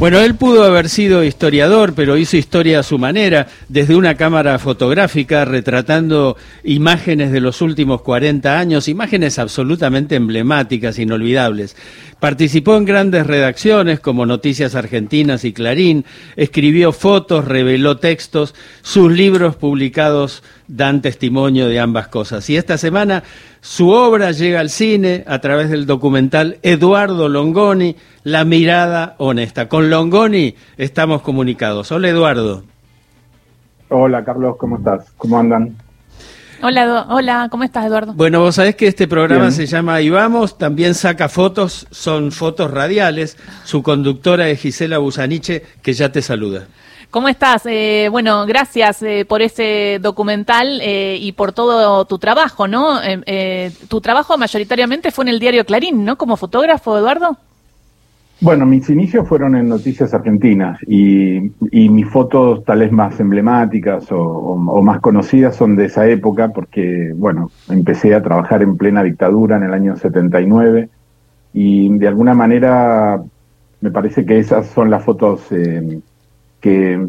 Bueno, él pudo haber sido historiador, pero hizo historia a su manera, desde una cámara fotográfica retratando imágenes de los últimos 40 años, imágenes absolutamente emblemáticas, inolvidables. Participó en grandes redacciones como Noticias Argentinas y Clarín, escribió fotos, reveló textos, sus libros publicados dan testimonio de ambas cosas. Y esta semana su obra llega al cine a través del documental Eduardo Longoni, La mirada honesta. Con Longoni estamos comunicados. Hola Eduardo. Hola Carlos, ¿cómo estás? ¿Cómo andan? Hola, hola, ¿cómo estás Eduardo? Bueno, vos sabés que este programa se llama Ahí vamos, también saca fotos, son fotos radiales. Su conductora es Gisela Busaniche, que ya te saluda. ¿Cómo estás? Eh, bueno, gracias eh, por ese documental eh, y por todo tu trabajo, ¿no? tu trabajo mayoritariamente fue en el diario Clarín, ¿no? Como fotógrafo, Eduardo. Bueno, mis inicios fueron en Noticias Argentinas y, mis fotos tal vez más emblemáticas o, más conocidas son de esa época porque, bueno, empecé a trabajar en plena dictadura en el año 79 y de alguna manera me parece que esas son las fotos que,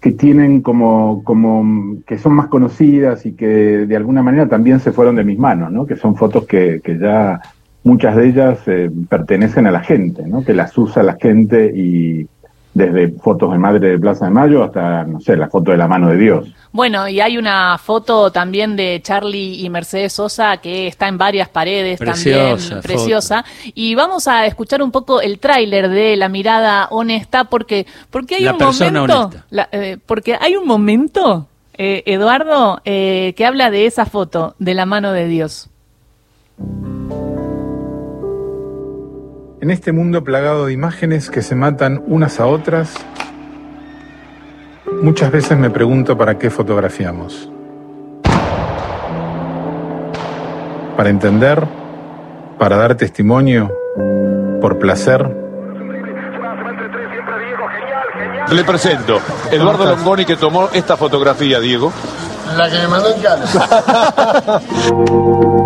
que tienen como, como, que son más conocidas y que de alguna manera también se fueron de mis manos, ¿no? Que son fotos que, que ya muchas de ellas eh, pertenecen a la gente, ¿no? Que las usa la gente y desde fotos de Madre de Plaza de Mayo hasta, no sé, la foto de la mano de Dios. Bueno, y hay una foto también de Charlie y Mercedes Sosa que está en varias paredes también, preciosa. Y vamos a escuchar un poco el tráiler de La mirada honesta porque porque hay un momento, eh, porque hay un momento, eh, Eduardo, eh, que habla de esa foto de la mano de Dios. En este mundo plagado de imágenes que se matan unas a otras, muchas veces me pregunto para qué fotografiamos. Para entender, para dar testimonio, por placer. Le presento, Eduardo Longoni que tomó esta fotografía, Diego. La que me mandó en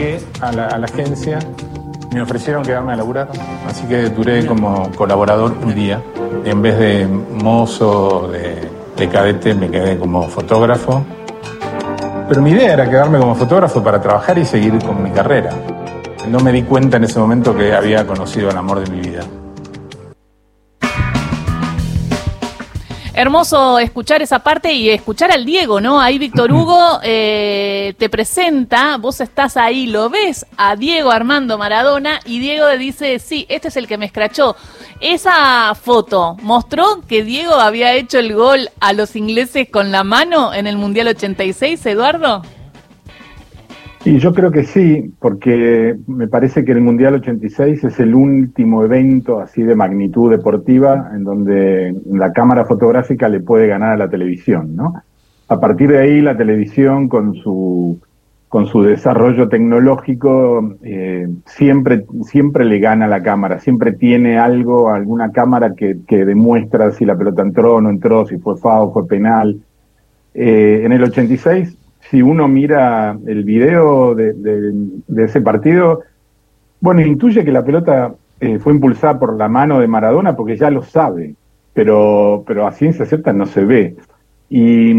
llegué a la, agencia me ofrecieron quedarme a laburar, así que duré como colaborador un día. En vez de mozo, de de cadete me quedé como fotógrafo. Pero mi idea era quedarme como fotógrafo para trabajar y seguir con mi carrera. No me di cuenta en ese momento que había conocido el amor de mi vida. Hermoso escuchar esa parte y escuchar al Diego, ¿no? Ahí Víctor Hugo eh, te presenta, vos estás ahí, lo ves a Diego Armando Maradona y Diego dice, sí, este es el que me escrachó. Esa foto mostró que Diego había hecho el gol a los ingleses con la mano en el Mundial 86, Eduardo. Y yo creo que sí, porque me parece que el Mundial 86 es el último evento así de magnitud deportiva en donde la cámara fotográfica le puede ganar a la televisión, ¿no? A partir de ahí la televisión con su con su desarrollo tecnológico eh, siempre siempre le gana a la cámara, siempre tiene algo, alguna cámara que, que demuestra si la pelota entró o no entró, si fue FAO, fue penal. Eh, en el 86 si uno mira el video de, ese partido, bueno, intuye que la pelota eh, fue impulsada por la mano de Maradona porque ya lo sabe, pero, pero a ciencia cierta no se ve. Y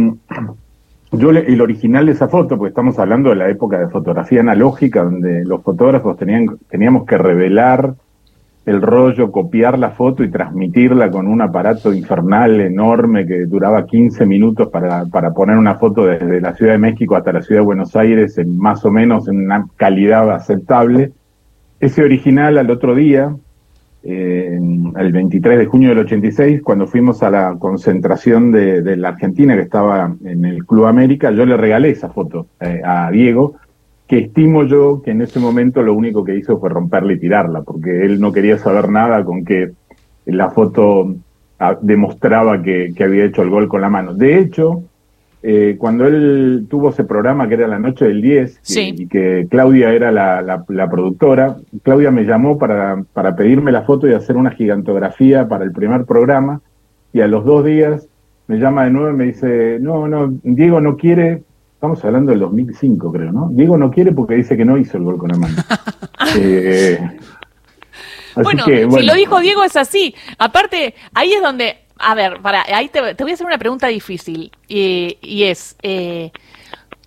yo el original de esa foto, porque estamos hablando de la época de fotografía analógica, donde los fotógrafos tenían, teníamos que revelar el rollo, copiar la foto y transmitirla con un aparato infernal enorme que duraba 15 minutos para, para poner una foto desde la Ciudad de México hasta la Ciudad de Buenos Aires en más o menos en una calidad aceptable. Ese original al otro día, eh, el 23 de junio del 86, cuando fuimos a la concentración de, la Argentina que estaba en el Club América, yo le regalé esa foto eh, a Diego que estimo yo que en ese momento lo único que hizo fue romperla y tirarla, porque él no quería saber nada con que la foto ah, demostraba que, había hecho el gol con la mano. De hecho, eh, cuando él tuvo ese programa que era la noche del 10 Sí. y, y que Claudia era la, la- la productora, Claudia me llamó para, para pedirme la foto y hacer una gigantografía para el primer programa y a los dos días me llama de nuevo y me dice, no, no, Diego no quiere, estamos hablando del 2005 creo, ¿no? Diego no quiere porque dice que no hizo el gol con la mano. Eh, Bueno, que, si lo dijo Diego es así. Aparte, ahí es donde, a ver, para, ahí te, te voy a hacer una pregunta difícil y, y es eh,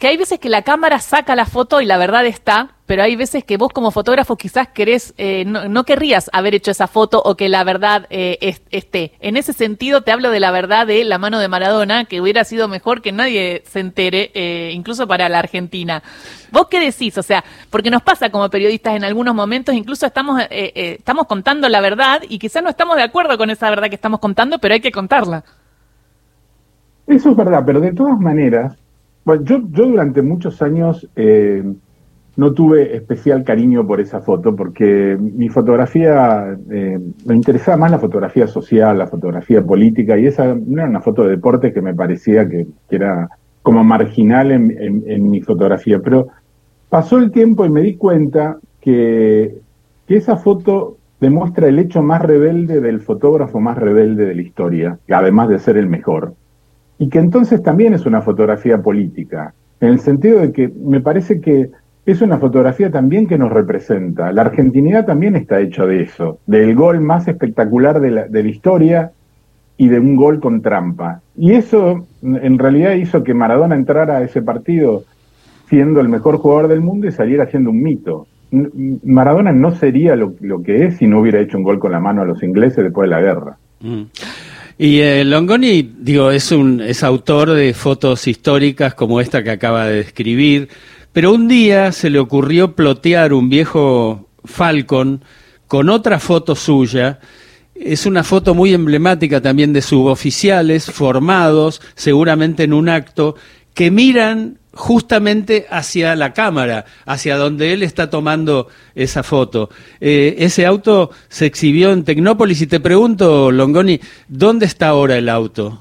que hay veces que la cámara saca la foto y la verdad está, pero hay veces que vos como fotógrafo quizás querés, eh, no, querrías haber hecho esa foto o que la verdad eh, es- esté. En ese sentido te hablo de la verdad de la mano de Maradona, que hubiera sido mejor que nadie se entere, eh, incluso para la Argentina. ¿Vos qué decís? O sea, porque nos pasa como periodistas en algunos momentos, incluso estamos, eh, eh, estamos contando la verdad y quizás no estamos de acuerdo con esa verdad que estamos contando, pero hay que contarla. Eso es verdad, pero de todas maneras, bueno, yo, yo durante muchos años eh, no tuve especial cariño por esa foto porque mi fotografía, eh, me interesaba más la fotografía social, la fotografía política y esa no era una foto de deporte que me parecía que, que era como marginal en, en- mi fotografía, pero pasó el tiempo y me di cuenta que, que esa foto demuestra el hecho más rebelde del fotógrafo más rebelde de la historia, además de ser el mejor y que entonces también es una fotografía política, en el sentido de que me parece que es una fotografía también que nos representa. La argentinidad también está hecha de eso, del gol más espectacular de la, de la historia y de un gol con trampa. Y eso en realidad hizo que Maradona entrara a ese partido siendo el mejor jugador del mundo y saliera siendo un mito. Maradona no sería lo, lo que es si no hubiera hecho un gol con la mano a los ingleses después de la guerra. Mm. Y eh, Longoni, digo, es un es autor de fotos históricas como esta que acaba de describir, pero un día se le ocurrió plotear un viejo Falcon con otra foto suya. Es una foto muy emblemática también de suboficiales formados, seguramente en un acto, que miran justamente hacia la cámara, hacia donde él está tomando esa foto. Eh, ese auto se exhibió en Tecnópolis y te pregunto, Longoni, ¿dónde está ahora el auto?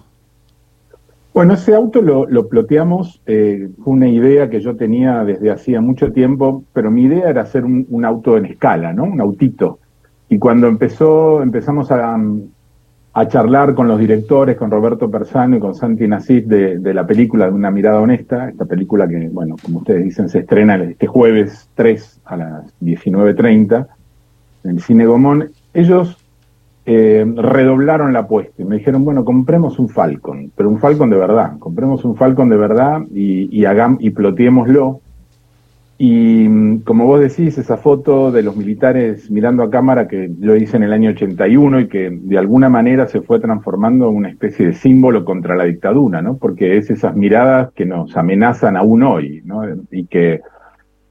Bueno, ese auto lo, lo ploteamos, eh, fue una idea que yo tenía desde hacía mucho tiempo, pero mi idea era hacer un, un auto en escala, ¿no? Un autito. Y cuando empezó, empezamos a, a charlar con los directores, con Roberto Persano y con Santi Nasif de, de la película de Una mirada honesta, esta película que, bueno, como ustedes dicen, se estrena este jueves 3 a las 19.30 en el Cine Gomón, ellos eh, redoblaron la apuesta y me dijeron, bueno, compremos un Falcon, pero un Falcon de verdad, compremos un Falcon de verdad y, y, y ploteémoslo. Y mm, como vos decís, esa foto de los militares mirando a cámara que yo hice en el año 81 y que de alguna manera se fue transformando en una especie de símbolo contra la dictadura, ¿no? Porque es esas miradas que nos amenazan aún hoy, ¿no? Y que,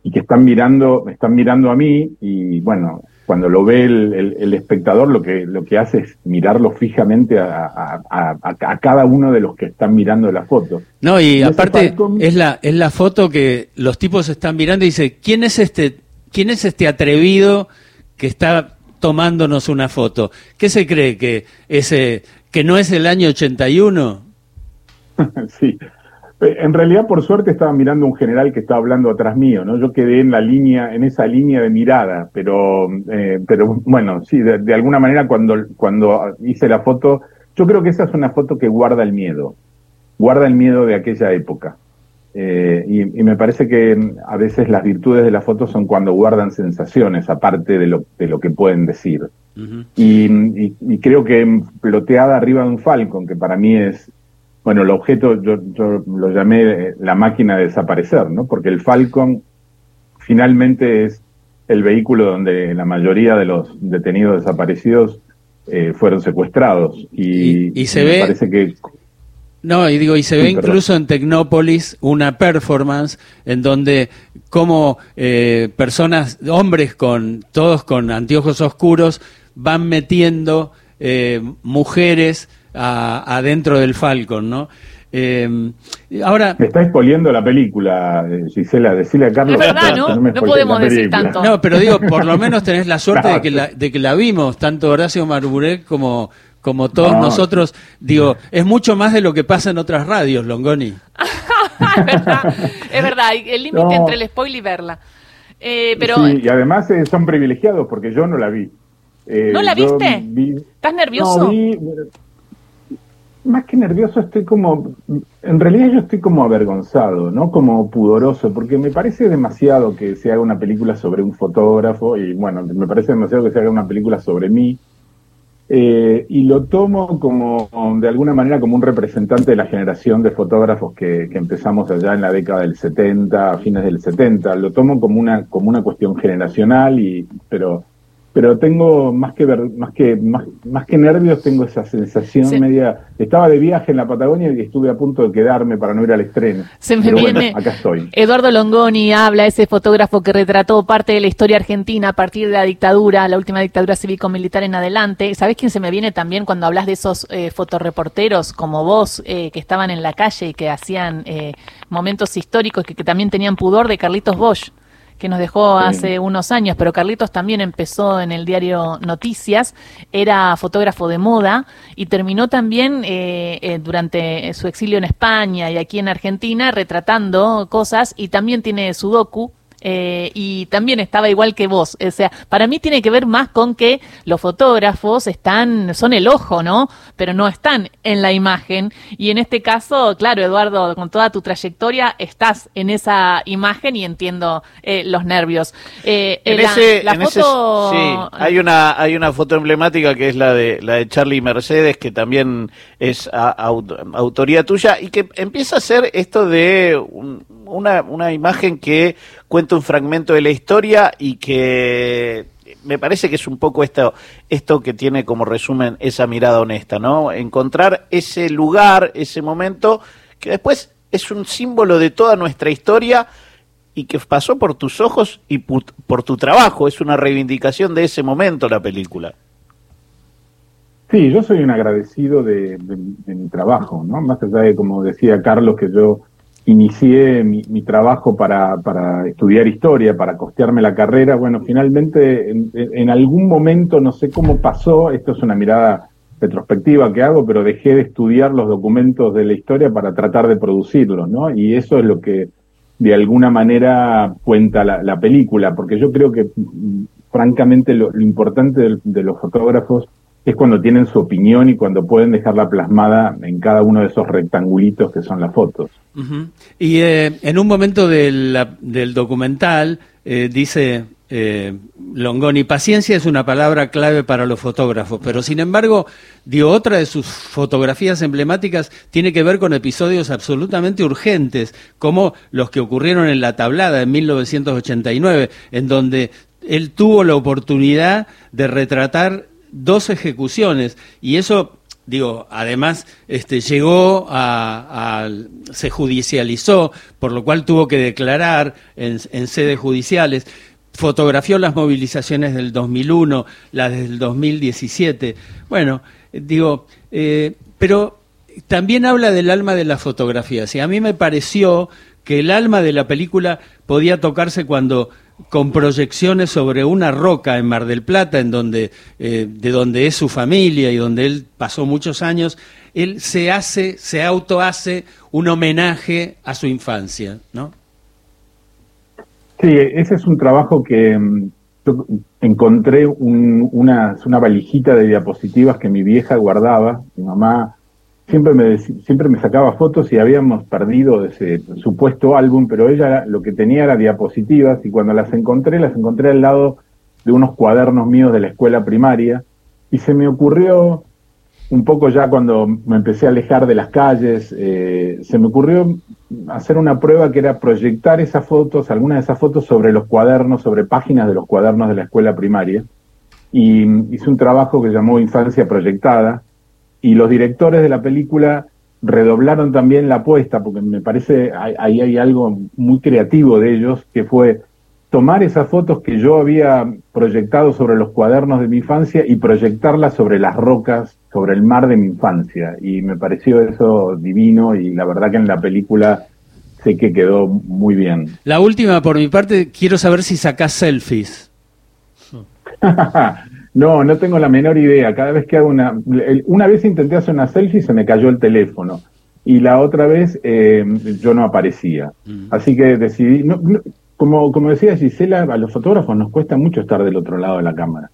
y que están mirando, están mirando a mí y bueno, cuando lo ve el, el, el, espectador, lo que, lo que hace es mirarlo fijamente a, a, a, a, cada uno de los que están mirando la foto. No, y, y aparte Falcon... es la, es la foto que los tipos están mirando y dice, ¿quién es este, quién es este atrevido que está tomándonos una foto? ¿Qué se cree que ese, que no es el año 81? sí. En realidad, por suerte, estaba mirando un general que estaba hablando atrás mío, ¿no? Yo quedé en la línea, en esa línea de mirada, pero, eh, pero bueno, sí, de, de, alguna manera cuando, cuando hice la foto, yo creo que esa es una foto que guarda el miedo, guarda el miedo de aquella época. Eh, y, y, me parece que a veces las virtudes de la foto son cuando guardan sensaciones, aparte de lo, de lo que pueden decir. Uh -huh. y, y, y creo que ploteada arriba de un Falcon, que para mí es bueno, el objeto yo, yo, lo llamé la máquina de desaparecer, ¿no? Porque el Falcon finalmente es el vehículo donde la mayoría de los detenidos desaparecidos eh, fueron secuestrados. Y, y, y se ve. Parece que. No, y digo, y se ve incluso en Tecnópolis una performance en donde como eh, personas, hombres con, todos con anteojos oscuros, van metiendo eh, mujeres adentro del Falcon, ¿no? Eh, ahora me está exponiendo la película, Gisela, decirle a Carlos. Es verdad, ¿no? No, no podemos decir tanto. No, pero digo, por lo menos tenés la suerte claro. de, que la, de que la vimos, tanto Horacio Marburek como, como todos No. nosotros, digo, es mucho más de lo que pasa en otras radios, Longoni. es verdad, es verdad, hay el límite No. entre el spoil y verla. Eh, pero, Sí, y además eh, son privilegiados porque yo no la vi. Eh, ¿No la yo viste? vi- ¿estás nervioso? No, vi- más que nervioso estoy como, en realidad yo estoy como avergonzado, ¿no? Como pudoroso, porque me parece demasiado que se haga una película sobre un fotógrafo y bueno, me parece demasiado que se haga una película sobre mí. Eh, y lo tomo como, de alguna manera, como un representante de la generación de fotógrafos que, que empezamos allá en la década del 70, a fines del 70. Lo tomo como una, como una cuestión generacional, y, pero, pero tengo más que ver, más que, más, más que nervios, tengo esa sensación Sí. media. Estaba de viaje en la Patagonia y estuve a punto de quedarme para no ir al estreno. Se me Pero bueno, viene- acá estoy. Eduardo Longoni habla, ese fotógrafo que retrató parte de la historia argentina a partir de la dictadura, la última dictadura cívico-militar en adelante. ¿Sabés quién se me viene también cuando hablas de esos eh, fotoreporteros como vos, eh, que estaban en la calle y que hacían eh, momentos históricos, que, que también tenían pudor de Carlitos Bosch? Que nos dejó Sí. hace unos años, pero Carlitos también empezó en el diario Noticias, era fotógrafo de moda y terminó también eh, eh, durante su exilio en España y aquí en Argentina retratando cosas y también tiene sudoku. Eh, y también estaba igual que vos. O sea, para mí tiene que ver más con que los fotógrafos están, son el ojo, ¿no? Pero no están en la imagen. Y en este caso, claro, Eduardo, con toda tu trayectoria, estás en esa imagen y entiendo eh, los nervios. Eh, En la, ese, la en ese- sí, hay una hay una foto emblemática que es la de la de Charlie Mercedes que también es a- autoría tuya y que empieza a ser esto de un- una una imagen que cuenta un fragmento de la historia y que me parece que es un poco esto que tiene como resumen esa mirada honesta, ¿no? Encontrar ese lugar, ese momento que después es un símbolo de toda nuestra historia y que pasó por tus ojos y por tu trabajo. Es una reivindicación de ese momento la película. Sí, yo soy un agradecido de, de- de mi trabajo, ¿no? Más allá de, como decía Carlos, que yo inicié mi, mi trabajo para, para estudiar historia, para costearme la carrera, bueno, finalmente en, algún momento, no sé cómo pasó, esto es una mirada retrospectiva que hago, pero dejé de estudiar los documentos de la historia para tratar de producirlos, ¿no? Y eso es lo que de alguna manera cuenta la, la película, porque yo creo que mm, francamente lo, importante del- de, los fotógrafos es cuando tienen su opinión y cuando pueden dejarla plasmada en cada uno de esos rectangulitos que son las fotos. Y eh, en un momento del documental eh, dice eh, Longoni, paciencia es una palabra clave para los fotógrafos, pero sin embargo, dio otra de sus fotografías emblemáticas tiene que ver con episodios absolutamente urgentes, como los que ocurrieron en La Tablada en 1989, en donde él tuvo la oportunidad de retratar dos ejecuciones. Y eso digo además este llegó a, se judicializó por lo cual tuvo que declarar en, en sedes judiciales. Fotografió las movilizaciones del 2001 las del 2017 bueno digo eh, pero también habla del alma de las fotografías y a mí me pareció que el alma de la película podía tocarse cuando con proyecciones sobre una roca en Mar del Plata, en donde eh, de donde es su familia y donde él pasó muchos años, él se hace, se auto hace un homenaje a su infancia, ¿no? Sí, ese es un trabajo que mm, yo encontré un- una, una valijita de diapositivas que mi vieja guardaba. Mi mamá siempre me, siempre me sacaba fotos y habíamos perdido ese supuesto álbum, pero ella lo que tenía era diapositivas y cuando las encontré, las encontré al lado de unos cuadernos míos de la escuela primaria y se me ocurrió un poco ya cuando me empecé a alejar de las calles, eh, se me ocurrió hacer una prueba que era proyectar esas fotos, algunas de esas fotos sobre los cuadernos, sobre páginas de los cuadernos de la escuela primaria. Y hice un trabajo que llamó Infancia Proyectada, y los directores de la película redoblaron también la apuesta, porque me parece ahí hay, algo muy creativo de ellos, que fue tomar esas fotos que yo había proyectado sobre los cuadernos de mi infancia y proyectarlas sobre las rocas, sobre el mar de mi infancia. Y me pareció eso divino y la verdad que en la película sé que quedó muy bien. La última, por mi parte, quiero saber si sacás selfies. No, no tengo la menor idea. Cada vez que hago una... el- Una vez intenté hacer una selfie y se me cayó el teléfono. Y la otra vez eh, yo no aparecía. Así que decidí... no- no- como, como decía Gisela, a los fotógrafos nos cuesta mucho estar del otro lado de la cámara.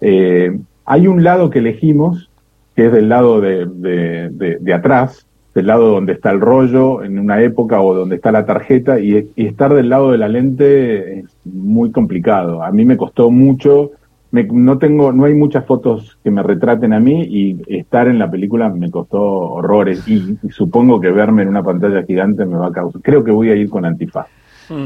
Eh, hay un lado que elegimos, que es del lado de, de- de- de atrás, del lado donde está el rollo en una época o donde está la tarjeta, y, y estar del lado de la lente es muy complicado. A mí me costó mucho, me- no tengo, no hay muchas fotos que me retraten a mí y estar en la película me costó horrores y, y supongo que verme en una pantalla gigante me va a causar. Creo que voy a ir con antifaz.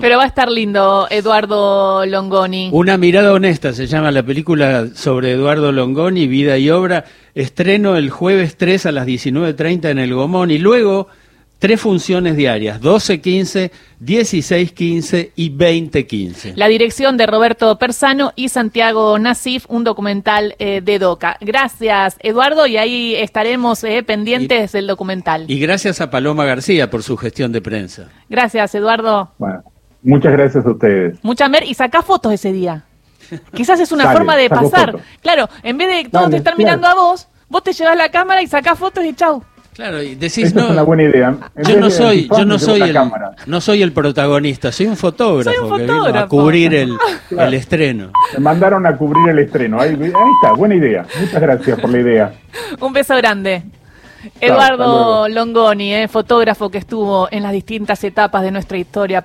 Pero va a estar lindo, Eduardo Longoni. Una mirada honesta se llama la película sobre Eduardo Longoni, vida y obra. Estreno el jueves 3 a las 19.30 en el Gomón y luego tres funciones diarias, 12.15, 16.15 y 20.15. La dirección de Roberto Persano y Santiago Nasif, un documental eh, de DOCA. Gracias, Eduardo, y ahí estaremos eh, pendientes del documental. Y gracias a Paloma García por su gestión de prensa. Gracias, Eduardo. Bueno, muchas gracias a ustedes. Mucha mer y sacá fotos ese día. Quizás es una Dale, forma de pasar. fotos. Claro, en vez de todos Dale, te estar claro. mirando a vos, vos te llevas la cámara y sacás fotos y chau. Claro, y decís no. es una buena idea. En Yo no soy, yo no soy el, cámara. no soy el protagonista, soy un fotógrafo, Soy un que vino a fotógrafo. cubrir el, el estreno. Me mandaron a cubrir el estreno. Ahí, ahí está, buena idea. Muchas gracias por la idea. Un beso grande. Eduardo. Longoni, eh, fotógrafo que estuvo en las distintas etapas de nuestra historia.